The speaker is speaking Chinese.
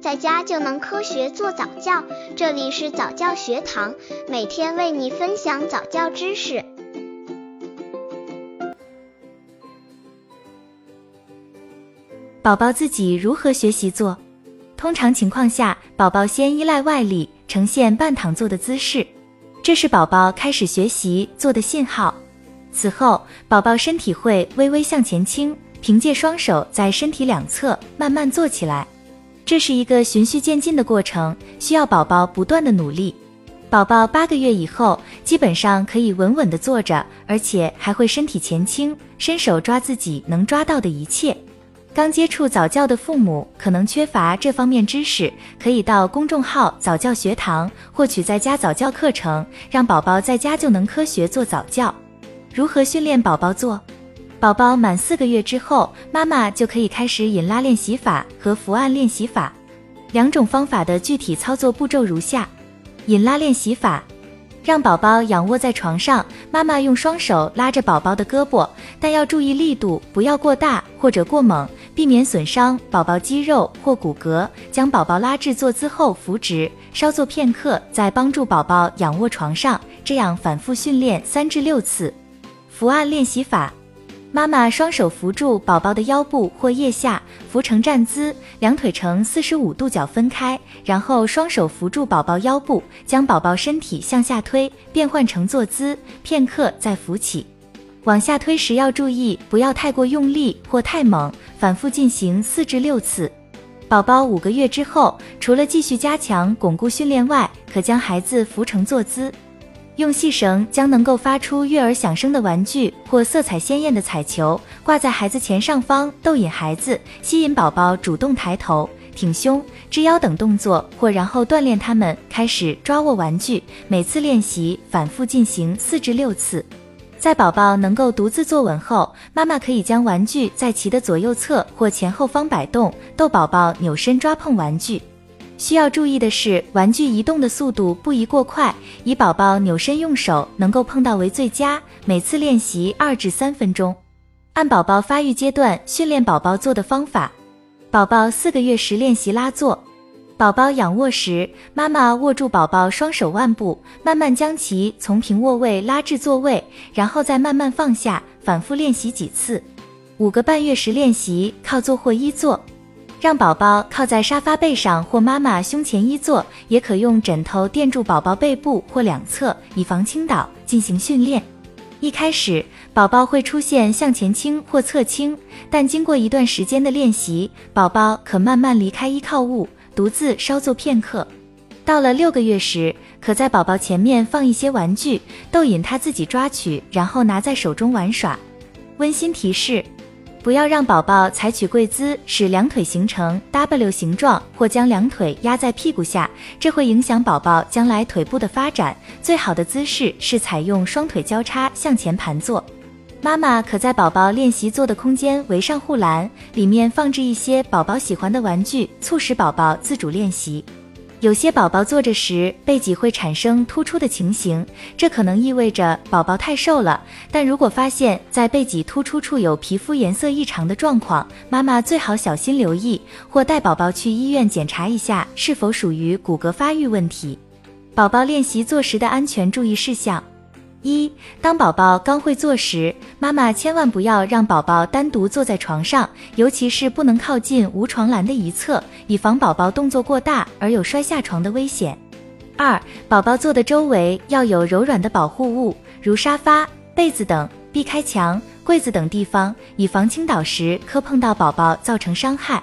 在家就能科学做早教。这里是早教学堂，每天为你分享早教知识。宝宝自己如何学习做？通常情况下，宝宝先依赖外力，呈现半躺坐的姿势，这是宝宝开始学习做的信号。此后，宝宝身体会微微向前倾。凭借双手在身体两侧慢慢坐起来，这是一个循序渐进的过程，需要宝宝不断的努力。宝宝八个月以后，基本上可以稳稳的坐着，而且还会身体前倾，伸手抓自己能抓到的一切。刚接触早教的父母可能缺乏这方面知识，可以到公众号早教学堂获取在家早教课程，让宝宝在家就能科学做早教。如何训练宝宝做？宝宝满四个月之后，妈妈就可以开始引拉练习法和伏案练习法两种方法的具体操作步骤如下：引拉练习法，让宝宝仰卧在床上，妈妈用双手拉着宝宝的胳膊，但要注意力度不要过大或者过猛，避免损伤宝宝肌肉或骨骼。将宝宝拉至坐姿后扶直，稍坐片刻，再帮助宝宝仰卧床上，这样反复训练三至六次。伏案练习法。妈妈双手扶住宝宝的腰部或腋下，扶成站姿，两腿呈四十五度角分开，然后双手扶住宝宝腰部，将宝宝身体向下推，变换成坐姿，片刻再扶起。往下推时要注意，不要太过用力或太猛，反复进行四至六次。宝宝五个月之后，除了继续加强巩固训练外，可将孩子扶成坐姿。用细绳将能够发出悦耳响声的玩具或色彩鲜艳的彩球挂在孩子前上方，逗引孩子，吸引宝宝主动抬头、挺胸、支腰等动作，或然后锻炼他们开始抓握玩具。每次练习反复进行四至六次。在宝宝能够独自坐稳后，妈妈可以将玩具在其的左右侧或前后方摆动，逗宝宝扭身抓碰玩具。需要注意的是，玩具移动的速度不宜过快，以宝宝扭身用手能够碰到为最佳。每次练习二至三分钟。按宝宝发育阶段训练宝宝坐的方法：宝宝四个月时练习拉坐。宝宝仰卧时，妈妈握住宝宝双手腕部，慢慢将其从平卧位拉至座位，然后再慢慢放下，反复练习几次。五个半月时练习靠坐或依坐。让宝宝靠在沙发背上或妈妈胸前依坐，也可用枕头垫住宝宝背部或两侧，以防倾倒进行训练。一开始，宝宝会出现向前倾或侧倾，但经过一段时间的练习，宝宝可慢慢离开依靠物，独自稍坐片刻。到了六个月时，可在宝宝前面放一些玩具，逗引他自己抓取，然后拿在手中玩耍。温馨提示。不要让宝宝采取跪姿，使两腿形成 W 形状，或将两腿压在屁股下，这会影响宝宝将来腿部的发展。最好的姿势是采用双腿交叉向前盘坐。妈妈可在宝宝练习坐的空间围上护栏，里面放置一些宝宝喜欢的玩具，促使宝宝自主练习。有些宝宝坐着时背脊会产生突出的情形，这可能意味着宝宝太瘦了。但如果发现，在背脊突出处有皮肤颜色异常的状况，妈妈最好小心留意，或带宝宝去医院检查一下是否属于骨骼发育问题。宝宝练习坐时的安全注意事项。一，当宝宝刚会坐时，妈妈千万不要让宝宝单独坐在床上，尤其是不能靠近无床栏的一侧，以防宝宝动作过大而有摔下床的危险。二，宝宝坐的周围要有柔软的保护物，如沙发、被子等，避开墙、柜子等地方，以防倾倒时磕碰到宝宝造成伤害。